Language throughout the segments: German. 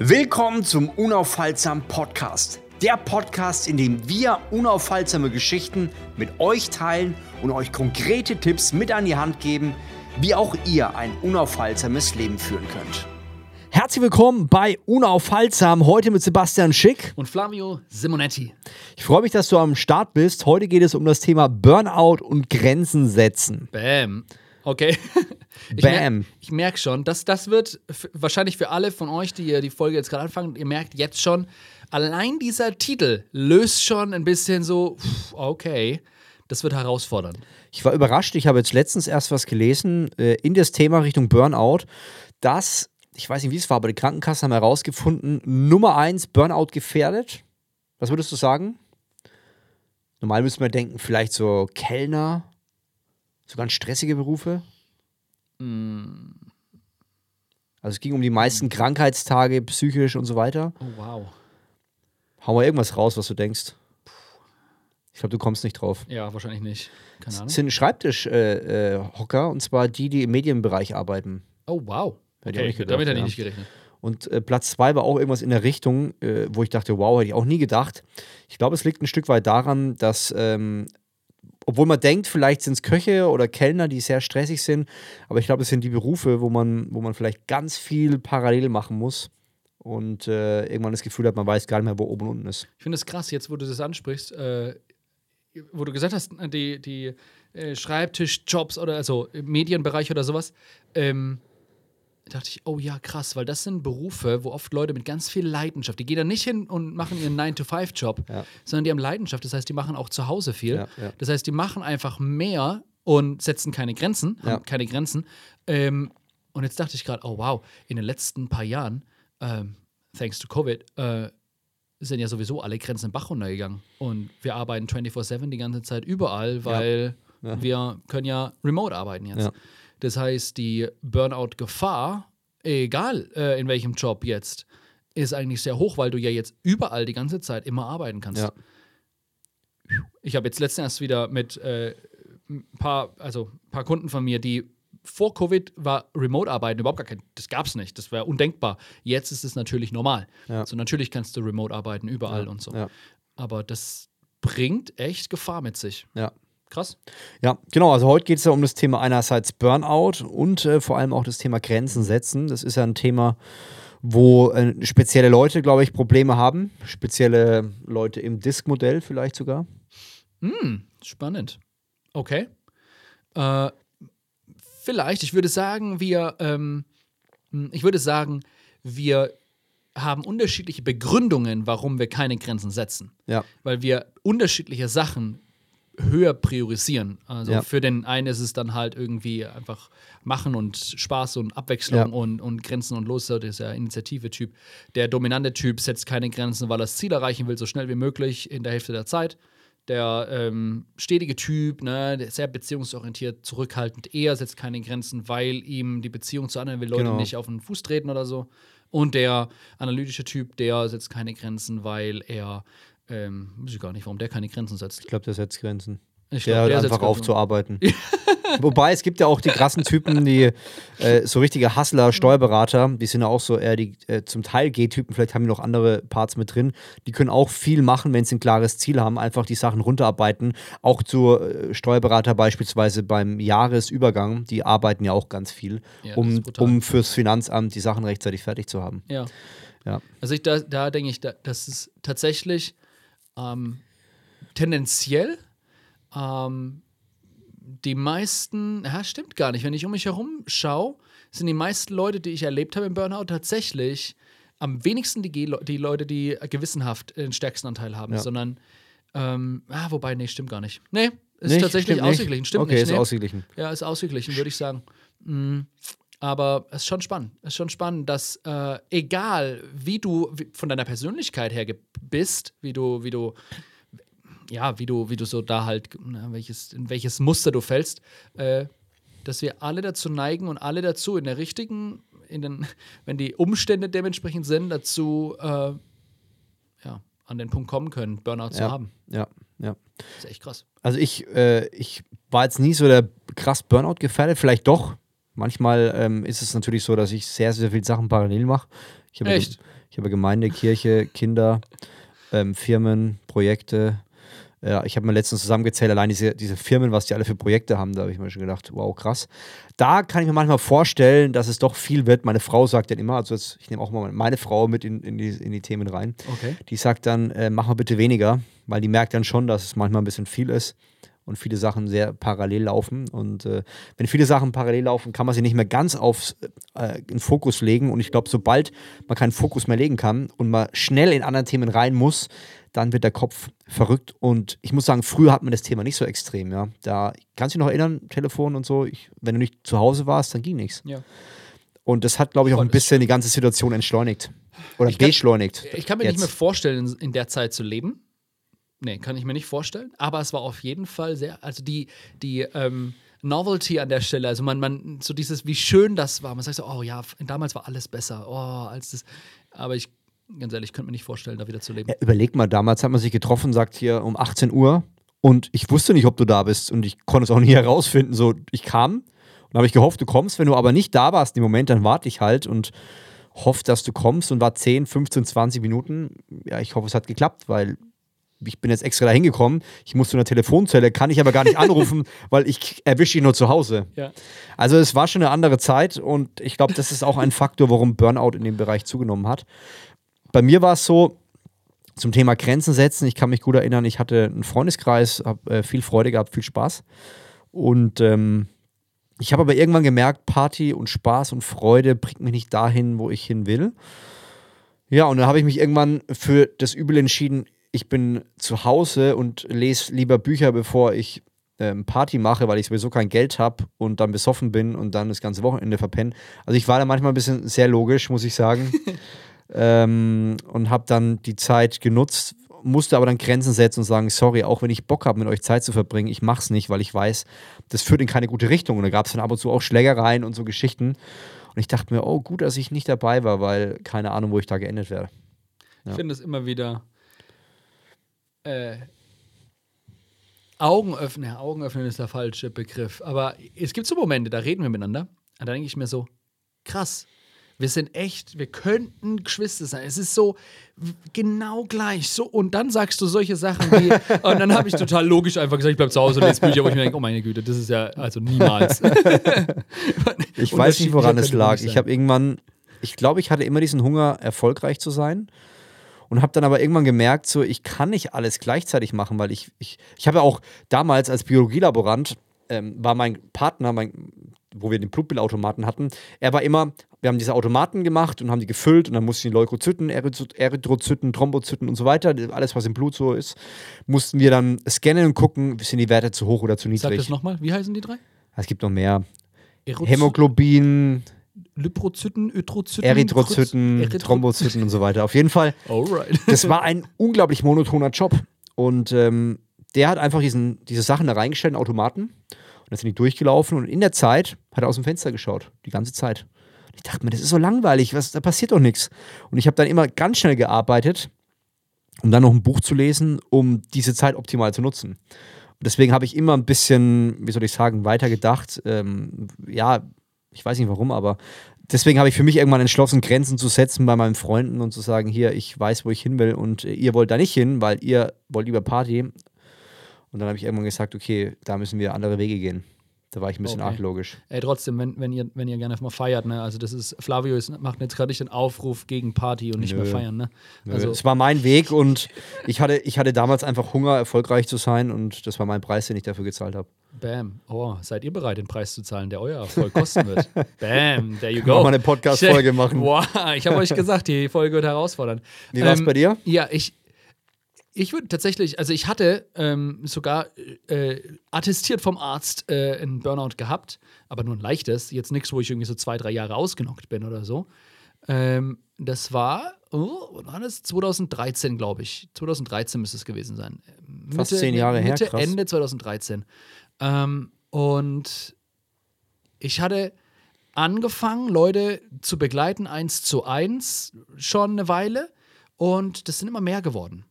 Willkommen zum Unaufhaltsam Podcast. Der Podcast, in dem wir unaufhaltsame Geschichten mit euch teilen und euch konkrete Tipps mit an die Hand geben, wie auch ihr ein unaufhaltsames Leben führen könnt. Herzlich willkommen bei Unaufhaltsam, heute mit Sebastian Schick und Flavio Simonetti. Ich freue mich, dass du am Start bist. Heute geht es um das Thema Burnout und Grenzen setzen. Bam. Okay. Ich Bam. Merk, ich merke schon, dass das wird wahrscheinlich für alle von euch, die die Folge jetzt gerade anfangen, ihr merkt jetzt schon, allein dieser Titel löst schon ein bisschen so, okay, das wird herausfordernd. Ich war überrascht, ich habe jetzt letztens erst was gelesen äh, in das Thema Richtung Burnout, dass, ich weiß nicht, wie es war, aber die Krankenkassen haben herausgefunden, Nummer eins Burnout gefährdet. Was würdest du sagen? Normal müsste man denken, vielleicht so Kellner, so ganz stressige Berufe. Also es ging um die meisten Krankheitstage, psychisch und so weiter. Oh, wow. Hau mal irgendwas raus, was du denkst. Ich glaube, du kommst nicht drauf. Ja, wahrscheinlich nicht. Keine Ahnung. Es sind Schreibtischhocker, äh, äh, und zwar die, die im Medienbereich arbeiten. Oh, wow. Hätte okay, gedacht, damit hätte ich nicht gerechnet. Und äh, Platz zwei war auch irgendwas in der Richtung, äh, wo ich dachte, wow, hätte ich auch nie gedacht. Ich glaube, es liegt ein Stück weit daran, dass ähm, obwohl man denkt, vielleicht sind es Köche oder Kellner, die sehr stressig sind, aber ich glaube, es sind die Berufe, wo man, wo man vielleicht ganz viel parallel machen muss und äh, irgendwann das Gefühl hat, man weiß gar nicht mehr, wo oben und unten ist. Ich finde es krass, jetzt wo du das ansprichst, äh, wo du gesagt hast, die, die äh, Schreibtischjobs oder also Medienbereich oder sowas, ähm, dachte ich, oh ja, krass, weil das sind Berufe, wo oft Leute mit ganz viel Leidenschaft, die gehen da nicht hin und machen ihren 9-to-5-Job, ja. sondern die haben Leidenschaft. Das heißt, die machen auch zu Hause viel. Ja, ja. Das heißt, die machen einfach mehr und setzen keine Grenzen, haben keine Grenzen. Ähm, und jetzt dachte ich gerade, oh wow, in den letzten paar Jahren, ähm, thanks to Covid, äh, sind ja sowieso alle Grenzen im Bach runtergegangen. Und wir arbeiten 24-7 die ganze Zeit überall, weil wir können ja remote arbeiten jetzt. Das heißt, die Burnout-Gefahr, egal äh, in welchem Job jetzt, ist eigentlich sehr hoch, weil du ja jetzt überall die ganze Zeit immer arbeiten kannst. Ja. Ich habe jetzt letztens erst wieder mit äh, ein paar, also ein paar Kunden von mir, die vor Covid war Remote-Arbeiten überhaupt gar kein, das gab es nicht, das wäre undenkbar. Jetzt ist es natürlich normal. Ja. So natürlich kannst du Remote arbeiten überall ja. und so. Aber das bringt echt Gefahr mit sich. Ja. Krass. Ja, genau. Also heute geht es ja um das Thema einerseits Burnout und äh, vor allem auch das Thema Grenzen setzen. Das ist ja ein Thema, wo äh, spezielle Leute, glaube ich, Probleme haben. Spezielle Leute im Disk-Modell vielleicht sogar. Hm, spannend. Okay. Äh, vielleicht, ich würde sagen, wir, ähm, hm, ich würde sagen, wir haben unterschiedliche Begründungen, warum wir keine Grenzen setzen. Ja. Weil wir unterschiedliche Sachen höher priorisieren. Also ja. für den einen ist es dann halt irgendwie einfach machen und Spaß und Abwechslung ja. und, und Grenzen und los. Das ist ja Initiative-Typ. Der dominante Typ setzt keine Grenzen, weil er das Ziel erreichen will, so schnell wie möglich in der Hälfte der Zeit. Der ähm, stetige Typ, ne, der sehr beziehungsorientiert, zurückhaltend, eher setzt keine Grenzen, weil ihm die Beziehung zu anderen will Leute genau. nicht auf den Fuß treten oder so. Und der analytische Typ, der setzt keine Grenzen, weil er ähm, weiß ich gar nicht, warum der keine Grenzen setzt. Ich glaube, der setzt Grenzen. Ich glaub, der, der einfach aufzuarbeiten. Wobei es gibt ja auch die krassen Typen, die äh, so richtige Hustler, Steuerberater, die sind ja auch so eher die äh, zum Teil G-Typen, vielleicht haben die noch andere Parts mit drin. Die können auch viel machen, wenn sie ein klares Ziel haben, einfach die Sachen runterarbeiten. Auch zu äh, Steuerberater beispielsweise beim Jahresübergang, die arbeiten ja auch ganz viel, ja, um, um fürs Finanzamt die Sachen rechtzeitig fertig zu haben. Ja. ja. Also ich, da, da denke ich, da, das ist tatsächlich ähm, tendenziell ähm, die meisten, ja, stimmt gar nicht. Wenn ich um mich herum schaue, sind die meisten Leute, die ich erlebt habe im Burnout, tatsächlich am wenigsten die, die Leute, die gewissenhaft den stärksten Anteil haben, ja. sondern, ähm, ah, wobei, nee, stimmt gar nicht. Nee, ist nicht, tatsächlich ausgeglichen. Stimmt okay, nicht. ist nee. ausgeglichen. Ja, ist ausgeglichen, würde ich sagen. Mhm. Aber es ist schon spannend. Es ist schon spannend, dass äh, egal wie du wie, von deiner Persönlichkeit her bist, wie du, wie du, ja, wie du, wie du so da halt, na, welches, in welches Muster du fällst, äh, dass wir alle dazu neigen und alle dazu in der richtigen, in den, wenn die Umstände dementsprechend sind, dazu äh, ja, an den Punkt kommen können, Burnout ja, zu haben. Ja, ja. Das ist echt krass. Also ich, äh, ich war jetzt nie so der krass Burnout gefährdet, vielleicht doch Manchmal ähm, ist es natürlich so, dass ich sehr, sehr viele Sachen parallel mache. Ich habe Echt? Ich habe Gemeinde, Kirche, Kinder, ähm, Firmen, Projekte. Ja, ich habe mir letztens zusammengezählt, allein diese, diese Firmen, was die alle für Projekte haben, da habe ich mir schon gedacht, wow, krass. Da kann ich mir manchmal vorstellen, dass es doch viel wird. Meine Frau sagt dann immer, also jetzt, ich nehme auch mal meine Frau mit in, in, die, in die Themen rein. Okay. Die sagt dann, äh, mach mal bitte weniger, weil die merkt dann schon, dass es manchmal ein bisschen viel ist und viele Sachen sehr parallel laufen. Und äh, wenn viele Sachen parallel laufen, kann man sie nicht mehr ganz auf äh, in Fokus legen. Und ich glaube, sobald man keinen Fokus mehr legen kann und man schnell in andere Themen rein muss, dann wird der Kopf verrückt. Und ich muss sagen, früher hat man das Thema nicht so extrem. Ja, da kannst du dich noch erinnern, Telefon und so. Ich, wenn du nicht zu Hause warst, dann ging nichts. Ja. Und das hat, glaube ich, auch ein bisschen die ganze Situation entschleunigt oder Ich kann- beschleunigt. Ich kann mir Jetzt. nicht mehr vorstellen, in der Zeit zu leben. Nee, kann ich mir nicht vorstellen. Aber es war auf jeden Fall sehr, also die, die ähm, Novelty an der Stelle, also man, man, so dieses, wie schön das war. Man sagt so, oh ja, damals war alles besser, oh, als das. Aber ich, ganz ehrlich, könnte mir nicht vorstellen, da wieder zu leben. Ja, überleg mal, damals hat man sich getroffen, sagt hier um 18 Uhr und ich wusste nicht, ob du da bist und ich konnte es auch nie herausfinden. So, ich kam und habe ich gehofft, du kommst. Wenn du aber nicht da warst im Moment, dann warte ich halt und hoffe, dass du kommst und war 10, 15, 20 Minuten. Ja, ich hoffe, es hat geklappt, weil ich bin jetzt extra da hingekommen. Ich muss zu einer Telefonzelle, kann ich aber gar nicht anrufen, weil ich erwische ihn nur zu Hause. Ja. Also es war schon eine andere Zeit und ich glaube, das ist auch ein Faktor, warum Burnout in dem Bereich zugenommen hat. Bei mir war es so, zum Thema Grenzen setzen, ich kann mich gut erinnern, ich hatte einen Freundeskreis, habe äh, viel Freude gehabt, viel Spaß. Und ähm, ich habe aber irgendwann gemerkt, Party und Spaß und Freude bringt mich nicht dahin, wo ich hin will. Ja, und dann habe ich mich irgendwann für das Übel entschieden, ich bin zu Hause und lese lieber Bücher, bevor ich ähm, Party mache, weil ich sowieso kein Geld habe und dann besoffen bin und dann das ganze Wochenende verpenne. Also ich war da manchmal ein bisschen sehr logisch, muss ich sagen. ähm, und habe dann die Zeit genutzt, musste aber dann Grenzen setzen und sagen, sorry, auch wenn ich Bock habe, mit euch Zeit zu verbringen, ich mache es nicht, weil ich weiß, das führt in keine gute Richtung. Und da gab es dann ab und zu auch Schlägereien und so Geschichten. Und ich dachte mir, oh, gut, dass ich nicht dabei war, weil keine Ahnung, wo ich da geendet wäre. Ich finde es immer wieder äh, Augen öffnen. Ja, Augen öffnen ist der falsche Begriff. Aber es gibt so Momente, da reden wir miteinander. Und da denke ich mir so, krass. Wir sind echt, wir könnten Geschwister sein. Es ist so genau gleich. So, und dann sagst du solche Sachen wie, und dann habe ich total logisch einfach gesagt, ich bleib zu Hause und lese Bücher, wo ich mir denke, oh meine Güte, das ist ja also niemals. Ich weiß nicht, woran es lag. Ich habe irgendwann, ich glaube, ich hatte immer diesen Hunger, erfolgreich zu sein. Und habe dann aber irgendwann gemerkt, so, ich kann nicht alles gleichzeitig machen, weil ich, ich, ich habe ja auch damals als Biologielaborant, ähm, war mein Partner, mein, wo wir den Blutbildautomaten hatten, er war immer, wir haben diese Automaten gemacht und haben die gefüllt und dann mussten die Leukozyten, Erythro- Erythrozyten, Thrombozyten und so weiter, alles, was im Blut so ist, mussten wir dann scannen und gucken, sind die Werte zu hoch oder zu Sag niedrig. das nochmal, wie heißen die drei? Es gibt noch mehr. Erozy- Hämoglobin, Lyprozyten, Ötrozyten, Erythrozyten, Erythro- Thrombozyten und so weiter. Auf jeden Fall, Alright. das war ein unglaublich monotoner Job. Und ähm, der hat einfach diesen, diese Sachen da reingestellt, in Automaten. Und dann sind die durchgelaufen und in der Zeit hat er aus dem Fenster geschaut. Die ganze Zeit. Und ich dachte mir, das ist so langweilig, was, da passiert doch nichts. Und ich habe dann immer ganz schnell gearbeitet, um dann noch ein Buch zu lesen, um diese Zeit optimal zu nutzen. Und deswegen habe ich immer ein bisschen, wie soll ich sagen, weitergedacht. Ähm, ja, ich weiß nicht warum, aber deswegen habe ich für mich irgendwann entschlossen, Grenzen zu setzen bei meinen Freunden und zu sagen, hier, ich weiß, wo ich hin will und äh, ihr wollt da nicht hin, weil ihr wollt lieber Party. Und dann habe ich irgendwann gesagt, okay, da müssen wir andere Wege gehen. Da war ich ein bisschen Okay. arglogisch. Ey, trotzdem, wenn, wenn, ihr, wenn ihr gerne mal feiert, ne? Also das ist, Flavio ist, macht jetzt gerade nicht den Aufruf gegen Party und nicht Nö. mehr feiern, ne? Also, es war mein Weg und ich hatte, ich hatte damals einfach Hunger, erfolgreich zu sein und das war mein Preis, den ich dafür gezahlt habe. bam. Oh, seid ihr bereit, den Preis zu zahlen, der euer Erfolg kosten wird? bam, there you go. mal eine Podcast-Folge machen. Wow, ich habe euch gesagt, die Folge wird herausfordernd. Wie war es Ähm, bei dir? Ja, ich, ich würde tatsächlich, also ich hatte ähm, sogar äh, attestiert vom Arzt äh, einen Burnout gehabt, aber nur ein leichtes, jetzt nichts, wo ich irgendwie so zwei, drei Jahre ausgenockt bin oder so. Ähm, das war, oh, war das? 2013, glaube ich. 2013 müsste es gewesen sein. Fast zehn Jahre her, Mitte, krass. Ende 2013. Ähm, und ich hatte angefangen, Leute zu begleiten, eins zu eins, schon eine Weile. Und das sind immer mehr geworden.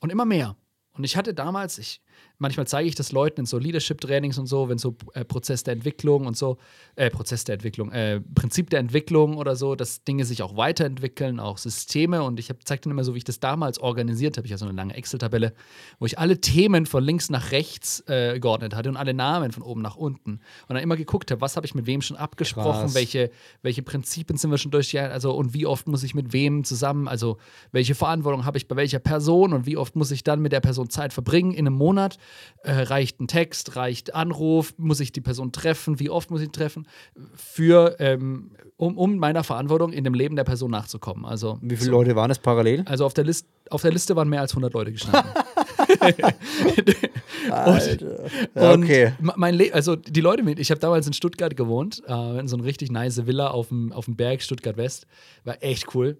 Und immer mehr. Und ich hatte damals, ich, manchmal zeige ich das Leuten in so Leadership-Trainings und so, wenn so äh, Prozess der Entwicklung und so, äh, Prozess der Entwicklung, äh, Prinzip der Entwicklung oder so, dass Dinge sich auch weiterentwickeln, auch Systeme. Und ich zeige dann immer so, wie ich das damals organisiert habe. Ich habe so eine lange Excel-Tabelle, wo ich alle Themen von links nach rechts äh, geordnet hatte und alle Namen von oben nach unten. Und dann immer geguckt habe, was habe ich mit wem schon abgesprochen, welche, welche Prinzipien sind wir schon durch, also und wie oft muss ich mit wem zusammen, also welche Verantwortung habe ich bei welcher Person und wie oft muss ich dann mit der Person Zeit verbringen in einem Monat äh, reicht ein Text, reicht Anruf, muss ich die Person treffen, wie oft muss ich treffen, für, ähm, um, um meiner Verantwortung in dem Leben der Person nachzukommen. Also, wie viele so, Leute waren es parallel? Also auf der, List, auf der Liste waren mehr als 100 Leute gestanden. Alter. und, okay. mein Le also die Leute mit, ich habe damals in Stuttgart gewohnt, äh, in so einer richtig nice Villa auf dem, auf dem Berg Stuttgart West. War echt cool.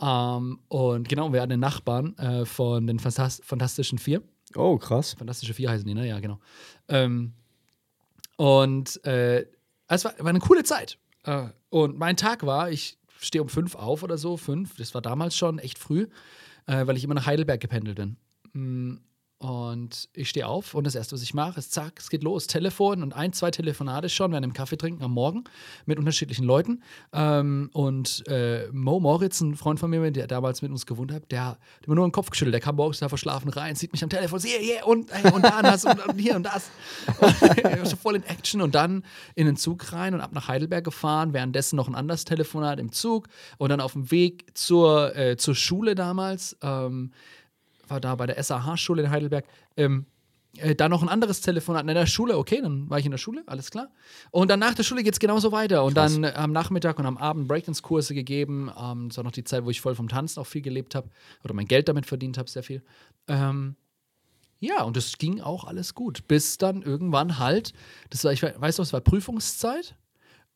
Ähm, und genau, wir hatten einen Nachbarn äh, von den Fantastischen Vier. Oh, krass. Fantastische Vier heißen die, ne? Ja, genau. Ähm, und äh, es war, war, eine coole Zeit. Äh, und mein Tag war, ich stehe um fünf auf oder so, fünf, das war damals schon echt früh, äh, weil ich immer nach Heidelberg gependelt bin. Und ich stehe auf und das erste, was ich mache, ist zack, es geht los. Telefon und ein, zwei Telefonate schon während dem Kaffee trinken am Morgen mit unterschiedlichen Leuten. Ähm, und äh, Mo Moritz, ein Freund von mir, der damals mit uns gewohnt hat, der hat mir nur den Kopf geschüttelt. Der kam morgens da verschlafen rein, sieht mich am Telefon, yeah, yeah, und, hey, und da das und, und, hier und das. Und, so voll in Action und dann in den Zug rein und ab nach Heidelberg gefahren. Währenddessen noch ein anderes Telefonat im Zug und dann auf dem Weg zur, äh, zur Schule damals. Ähm, war da bei der SAH-Schule in Heidelberg. Ähm, äh, dann noch ein anderes Telefonat in der Schule, okay, dann war ich in der Schule, alles klar. Und dann nach der Schule geht es genauso weiter. Und Krass. dann äh, am Nachmittag und am Abend Breakdance-Kurse gegeben. Ähm, das war noch die Zeit, wo ich voll vom Tanzen auch viel gelebt habe oder mein Geld damit verdient habe, sehr viel. Ähm, ja, und es ging auch alles gut. Bis dann irgendwann halt, das war, ich weiß noch, es war Prüfungszeit.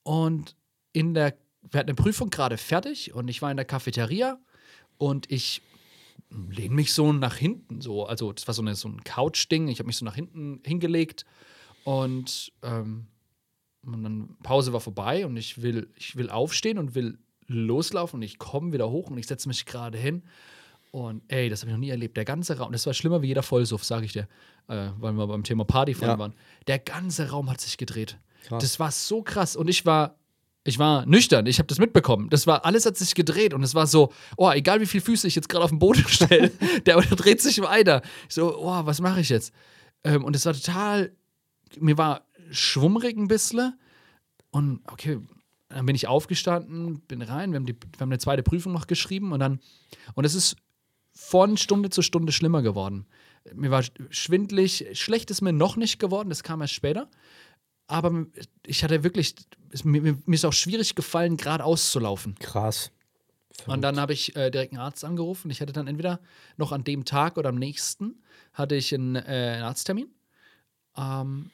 Und in der, wir hatten eine Prüfung gerade fertig und ich war in der Cafeteria und ich lehne mich so nach hinten, so, also das war so, eine, so ein Couch-Ding, ich habe mich so nach hinten hingelegt und, ähm, und dann Pause war vorbei und ich will, ich will aufstehen und will loslaufen und ich komme wieder hoch und ich setze mich gerade hin und ey, das habe ich noch nie erlebt. Der ganze Raum, das war schlimmer wie jeder Vollsuff, sage ich dir, äh, weil wir beim Thema Party vorhin ja. waren. Der ganze Raum hat sich gedreht. Krass. Das war so krass und ich war ich war nüchtern, ich habe das mitbekommen. Das war, alles hat sich gedreht und es war so, oh, egal wie viele Füße ich jetzt gerade auf den Boden stelle, der dreht sich weiter. Ich so, oh, was mache ich jetzt? Ähm, und es war total, mir war schwummrig ein bisschen. Und okay, dann bin ich aufgestanden, bin rein, wir haben, die, wir haben eine zweite Prüfung noch geschrieben und dann, und es ist von Stunde zu Stunde schlimmer geworden. Mir war schwindlig, schlecht ist mir noch nicht geworden, das kam erst später aber ich hatte wirklich, es, mir, mir, ist auch schwierig gefallen, geradeaus zu laufen. Krass. Verrückt. Und dann habe ich äh, direkt einen Arzt angerufen. Ich hatte dann entweder noch an dem Tag oder am nächsten hatte ich einen, äh, einen Arzttermin. Ähm,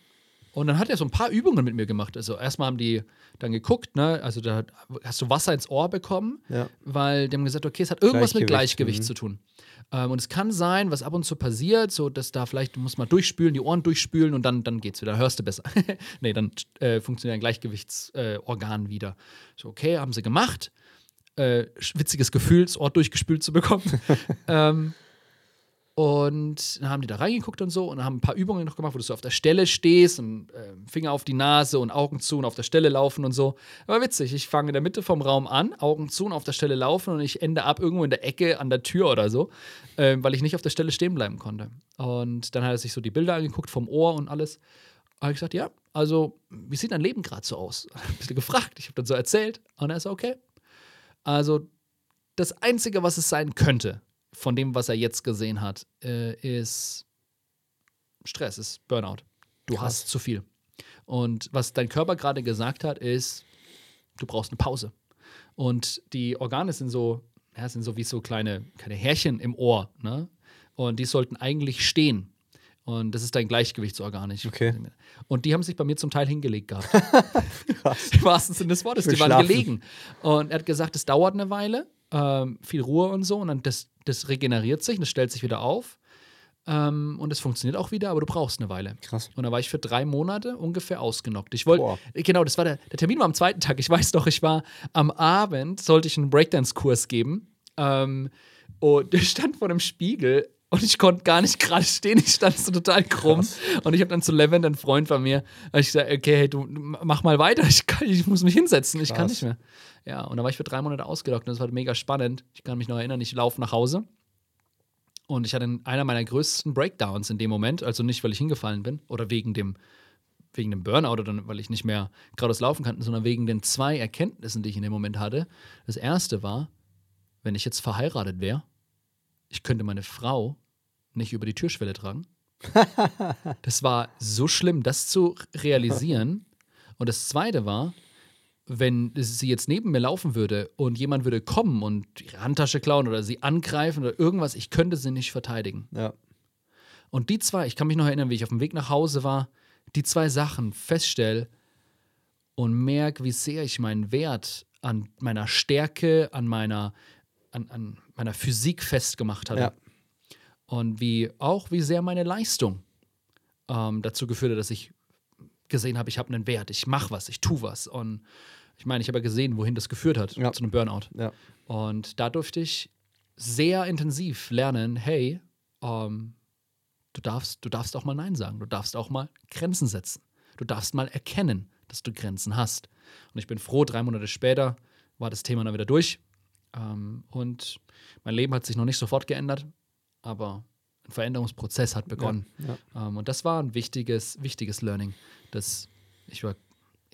und dann hat er so ein paar Übungen mit mir gemacht. Also erstmal haben die dann geguckt, ne? Also da hast du Wasser ins Ohr bekommen, ja. weil die haben gesagt, okay, es hat irgendwas Gleichgewicht. mit Gleichgewicht mhm. zu tun. Ähm, und es kann sein, was ab und zu passiert, so dass da vielleicht, du musst mal durchspülen, die Ohren durchspülen und dann, dann geht's wieder, hörst du besser. nee, dann äh, funktioniert ein Gleichgewichtsorgan äh, wieder. So, okay, haben sie gemacht. Äh, witziges Gefühl, das Ohr durchgespült zu bekommen. ähm, und dann haben die da reingeguckt und so und haben ein paar Übungen noch gemacht, wo du so auf der Stelle stehst und äh, Finger auf die Nase und Augen zu und auf der Stelle laufen und so. Aber witzig, ich fange in der Mitte vom Raum an, Augen zu und auf der Stelle laufen und ich ende ab irgendwo in der Ecke an der Tür oder so, äh, weil ich nicht auf der Stelle stehen bleiben konnte. Und dann hat er sich so die Bilder angeguckt vom Ohr und alles. Habe ich gesagt, ja, also, wie sieht dein Leben gerade so aus? Ein bisschen gefragt. Ich habe dann so erzählt und er ist okay. Also, das Einzige, was es sein könnte, von dem, was er jetzt gesehen hat, äh, ist Stress, ist Burnout. Du Krass. hast zu viel. Und was dein Körper gerade gesagt hat, ist, du brauchst eine Pause. Und die Organe sind so, ja, sind so wie so kleine, kleine Härchen im Ohr. Ne? Und die sollten eigentlich stehen. Und das ist dein Gleichgewichtsorgan. Okay. Und die haben sich bei mir zum Teil hingelegt gehabt. Im wahrsten Sinne des Wortes. Die waren gelegen. Und er hat gesagt, es dauert eine Weile, ähm, viel Ruhe und so. Und dann das, das regeneriert sich, das stellt sich wieder auf. Ähm, und es funktioniert auch wieder, aber du brauchst eine Weile. Krass. Und da war ich für drei Monate ungefähr ausgenockt. Ich wollte, genau, das war der, der Termin war am zweiten Tag. Ich weiß doch, ich war am Abend, sollte ich einen Breakdance-Kurs geben. Ähm, und ich stand vor dem Spiegel und ich konnte gar nicht gerade stehen. Ich stand so total krumm. Krass. Und ich habe dann zu Levent, ein Freund von mir, ich gesagt, okay, hey, du mach mal weiter. Ich, kann, ich muss mich hinsetzen. Ich Krass. kann nicht mehr. Ja, und dann war ich für drei Monate ausgelockt und das war mega spannend. Ich kann mich noch erinnern, ich laufe nach Hause und ich hatte einer meiner größten Breakdowns in dem Moment. Also nicht, weil ich hingefallen bin oder wegen dem wegen dem Burnout oder weil ich nicht mehr geradeaus laufen kann, sondern wegen den zwei Erkenntnissen, die ich in dem Moment hatte. Das erste war, wenn ich jetzt verheiratet wäre, ich könnte meine Frau nicht über die Türschwelle tragen. das war so schlimm, das zu realisieren. Und das zweite war, wenn sie jetzt neben mir laufen würde und jemand würde kommen und ihre Handtasche klauen oder sie angreifen oder irgendwas, ich könnte sie nicht verteidigen. Ja. Und die zwei, ich kann mich noch erinnern, wie ich auf dem Weg nach Hause war, die zwei Sachen feststelle und merke, wie sehr ich meinen Wert an meiner Stärke, an meiner, an, an meiner Physik festgemacht hatte. Ja. Und wie auch, wie sehr meine Leistung ähm, dazu geführt hat, dass ich gesehen habe, ich habe einen Wert, ich mache was, ich tue was. Und ich meine, ich habe ja gesehen, wohin das geführt hat, ja. zu einem Burnout. Ja. Und da durfte ich sehr intensiv lernen, hey, ähm, Du darfst, du darfst auch mal Nein sagen. Du darfst auch mal Grenzen setzen. Du darfst mal erkennen, dass du Grenzen hast. Und ich bin froh, drei Monate später war das Thema dann wieder durch. Ähm, und mein Leben hat sich noch nicht sofort geändert, aber ein Veränderungsprozess hat begonnen. Ja, ja. Ähm, und das war ein wichtiges, wichtiges Learning. Dass ich war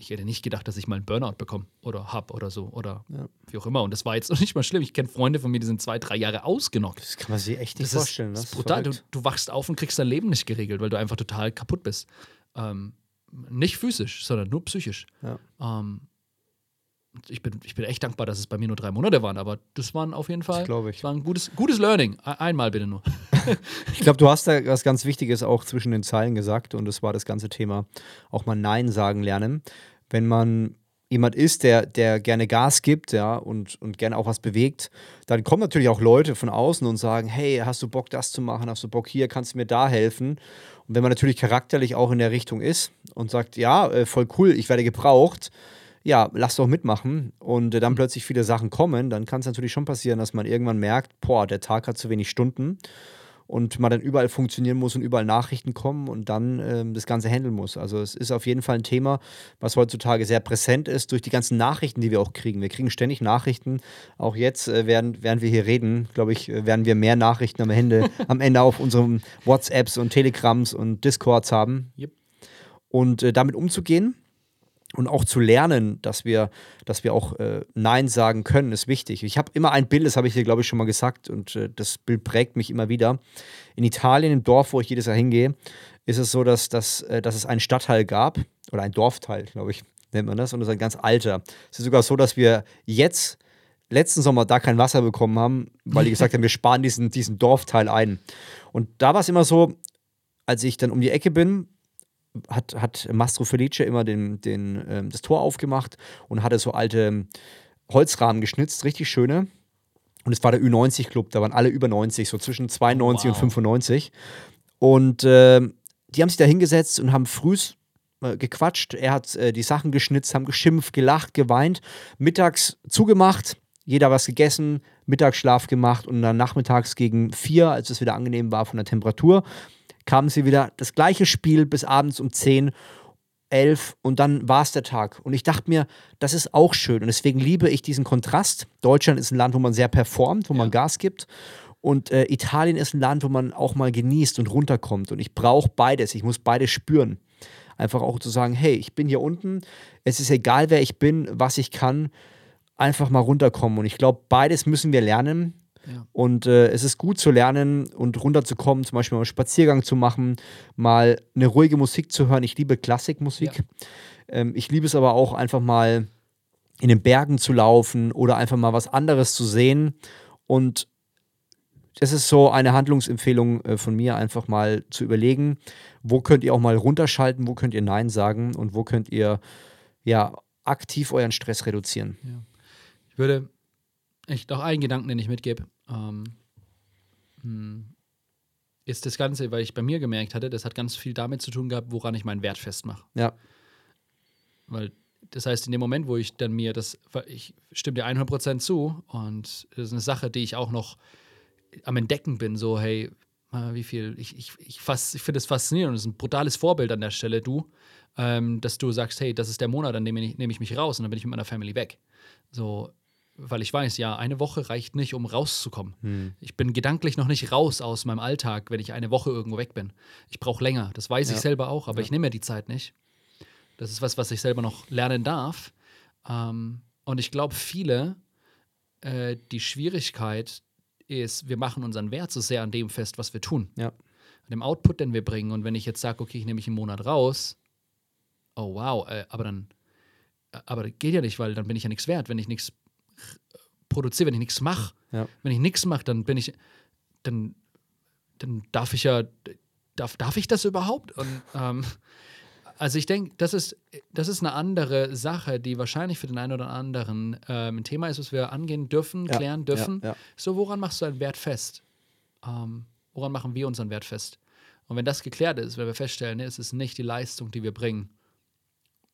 ich hätte nicht gedacht, dass ich mal einen Burnout bekomme oder hab oder so oder ja. wie auch immer. Und das war jetzt noch nicht mal schlimm. Ich kenne Freunde von mir, die sind zwei, drei Jahre ausgenockt. Das kann man sich echt nicht das vorstellen. Ist, das ist brutal. Du, du, wachst auf und kriegst dein Leben nicht geregelt, weil du einfach total kaputt bist. Ähm, nicht physisch, sondern nur psychisch. Ja. Ähm, ich bin, ich bin echt dankbar, dass es bei mir nur drei Monate waren, aber das waren auf jeden Fall das ich. war ein gutes, gutes Learning. Einmal bitte nur. ich glaube, du hast da was ganz Wichtiges auch zwischen den Zeilen gesagt und das war das ganze Thema auch mal Nein sagen lernen wenn man jemand ist, der, der gerne Gas gibt, ja, und, und gerne auch was bewegt, dann kommen natürlich auch Leute von außen und sagen, hey, hast du Bock, das zu machen? Hast du Bock hier? Kannst du mir da helfen? Und wenn man natürlich charakterlich auch in der Richtung ist und sagt, ja, äh, voll cool, ich werde gebraucht, ja, lass doch mitmachen und äh, dann plötzlich viele Sachen kommen, dann kann es natürlich schon passieren, dass man irgendwann merkt, boah, der Tag hat zu wenig Stunden und man dann überall funktionieren muss und überall Nachrichten kommen und dann ähm, das Ganze handeln muss. Also es ist auf jeden Fall ein Thema, was heutzutage sehr präsent ist durch die ganzen Nachrichten, die wir auch kriegen. Wir kriegen ständig Nachrichten. Auch jetzt, äh, während, während wir hier reden, glaube ich, äh, werden wir mehr Nachrichten am Ende, am Ende auf unseren WhatsApps und Telegrams und Discords haben. Yep. Und äh, damit umzugehen, und auch zu lernen, dass wir, dass wir auch äh, Nein sagen können, ist wichtig. Ich habe immer ein Bild, das habe ich dir, glaube ich, schon mal gesagt, und äh, das Bild prägt mich immer wieder. In Italien, im Dorf, wo ich jedes Jahr hingehe, ist es so, dass, dass, äh, dass es einen Stadtteil gab, oder ein Dorfteil, glaube ich, nennt man das, und das ist ein ganz alter. Es ist sogar so, dass wir jetzt letzten Sommer da kein Wasser bekommen haben, weil die gesagt haben, wir sparen diesen, diesen Dorfteil ein. Und da war es immer so, als ich dann um die Ecke bin, hat, hat Mastro Felice immer den, den, ähm, das Tor aufgemacht und hatte so alte Holzrahmen geschnitzt, richtig schöne. Und es war der Ü90-Club, da waren alle über 90, so zwischen 92 wow. und 95. Und äh, die haben sich da hingesetzt und haben früh äh, gequatscht. Er hat äh, die Sachen geschnitzt, haben geschimpft, gelacht, geweint. Mittags zugemacht, jeder was gegessen, Mittagsschlaf gemacht und dann nachmittags gegen vier, als es wieder angenehm war von der Temperatur, kamen sie wieder das gleiche Spiel bis abends um 10, 11 und dann war es der Tag. Und ich dachte mir, das ist auch schön. Und deswegen liebe ich diesen Kontrast. Deutschland ist ein Land, wo man sehr performt, wo ja. man Gas gibt. Und äh, Italien ist ein Land, wo man auch mal genießt und runterkommt. Und ich brauche beides. Ich muss beides spüren. Einfach auch zu sagen, hey, ich bin hier unten. Es ist egal, wer ich bin, was ich kann. Einfach mal runterkommen. Und ich glaube, beides müssen wir lernen. Und äh, es ist gut zu lernen und runterzukommen, zum Beispiel mal einen Spaziergang zu machen, mal eine ruhige Musik zu hören. Ich liebe Klassikmusik. Ja. Ähm, ich liebe es aber auch einfach mal in den Bergen zu laufen oder einfach mal was anderes zu sehen. Und das ist so eine Handlungsempfehlung äh, von mir, einfach mal zu überlegen, wo könnt ihr auch mal runterschalten, wo könnt ihr Nein sagen und wo könnt ihr ja aktiv euren Stress reduzieren. Ja. Ich würde ich noch einen Gedanken, den ich mitgebe, ähm, hm, ist das Ganze, weil ich bei mir gemerkt hatte, das hat ganz viel damit zu tun gehabt, woran ich meinen Wert festmache. Ja. Weil das heißt, in dem Moment, wo ich dann mir das, ich stimme dir 100% zu und das ist eine Sache, die ich auch noch am Entdecken bin, so, hey, wie viel, ich, ich, ich, ich finde es faszinierend und es ist ein brutales Vorbild an der Stelle, du, ähm, dass du sagst, hey, das ist der Monat, an dem nehme ich, nehm ich mich raus und dann bin ich mit meiner Family weg. So, weil ich weiß, ja, eine Woche reicht nicht, um rauszukommen. Hm. Ich bin gedanklich noch nicht raus aus meinem Alltag, wenn ich eine Woche irgendwo weg bin. Ich brauche länger, das weiß ja. ich selber auch, aber ja. ich nehme mir die Zeit nicht. Das ist was, was ich selber noch lernen darf. Ähm, und ich glaube, viele, äh, die Schwierigkeit ist, wir machen unseren Wert so sehr an dem fest, was wir tun. Ja. An dem Output, den wir bringen. Und wenn ich jetzt sage, okay, ich nehme mich einen Monat raus, oh wow, äh, aber dann, aber das geht ja nicht, weil dann bin ich ja nichts wert, wenn ich nichts produziere, wenn ich nichts mache. Ja. Wenn ich nichts mache, dann bin ich, dann, dann darf ich ja, darf, darf ich das überhaupt? Und ähm, also ich denke, das ist, das ist eine andere Sache, die wahrscheinlich für den einen oder anderen ähm, ein Thema ist, was wir angehen dürfen, ja, klären dürfen. Ja, ja. So, woran machst du einen Wert fest? Ähm, woran machen wir unseren Wert fest? Und wenn das geklärt ist, wenn wir feststellen, nee, es ist nicht die Leistung, die wir bringen.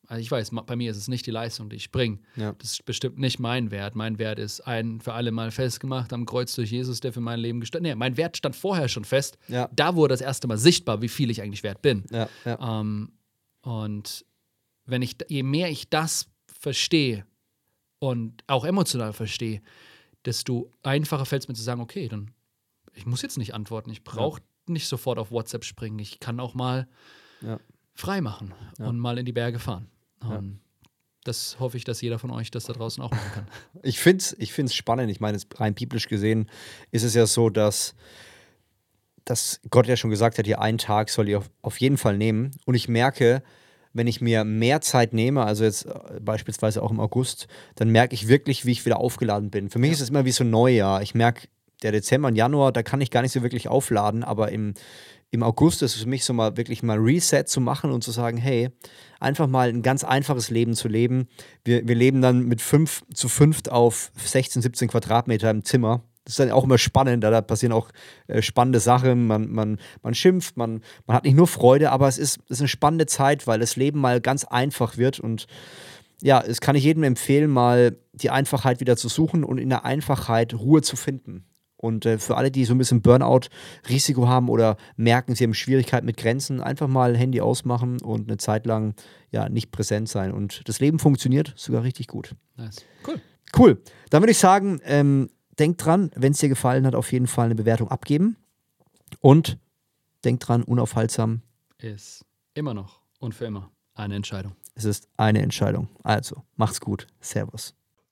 Also ich weiß, bei mir ist es nicht die Leistung, die ich bringe. Das ist bestimmt nicht mein Wert. Mein Wert ist ein für alle Mal festgemacht am Kreuz durch Jesus, der für mein Leben gestorben ist. Nee, mein Wert stand vorher schon fest. Da wurde das erste Mal sichtbar, wie viel ich eigentlich wert bin. Ähm, und wenn ich, je mehr ich das verstehe und auch emotional verstehe, desto einfacher fällt es mir zu sagen, okay, dann ich muss jetzt nicht antworten, ich brauche ja. nicht sofort auf WhatsApp springen, ich kann auch mal ja. frei machen ja. und mal in die Berge fahren. Um, das hoffe ich, dass jeder von euch das da draußen auch machen kann. Ich finde es ich find's spannend. Ich meine, rein biblisch gesehen ist es ja so, dass, dass Gott ja schon gesagt hat, ihr einen Tag soll ihr auf, auf jeden Fall nehmen. Und ich merke, wenn ich mir mehr Zeit nehme, also jetzt äh, beispielsweise auch im August, dann merke ich wirklich, wie ich wieder aufgeladen bin. Für mich ja. ist es immer wie so ein Neujahr. Ich merke, der Dezember und Januar, da kann ich gar nicht so wirklich aufladen, aber im, im August ist es für mich so mal wirklich mal Reset zu machen und zu sagen, hey, einfach mal ein ganz einfaches Leben zu leben. Wir, wir leben dann mit fünf zu fünft auf 16, 17 Quadratmeter im Zimmer das ist dann auch immer spannend, da passieren auch äh, spannende Sachen. Man, man, man schimpft, man, man hat nicht nur Freude, aber es ist, ist eine spannende Zeit, weil das Leben mal ganz einfach wird. Und ja, es kann ich jedem empfehlen, mal die Einfachheit wieder zu suchen und in der Einfachheit Ruhe zu finden. Und äh, für alle, die so ein bisschen Burnout-Risiko haben oder merken, sie haben Schwierigkeiten mit Grenzen, einfach mal Handy ausmachen und eine Zeit lang ja nicht präsent sein. Und das Leben funktioniert sogar richtig gut. Nice. Cool. Cool. Dann würde ich sagen, ähm, Denk dran, wenn es dir gefallen hat, auf jeden Fall eine Bewertung abgeben. Und denk dran, unaufhaltsam ist immer noch und für immer eine Entscheidung. Es ist eine Entscheidung. Also, macht's gut. Servus.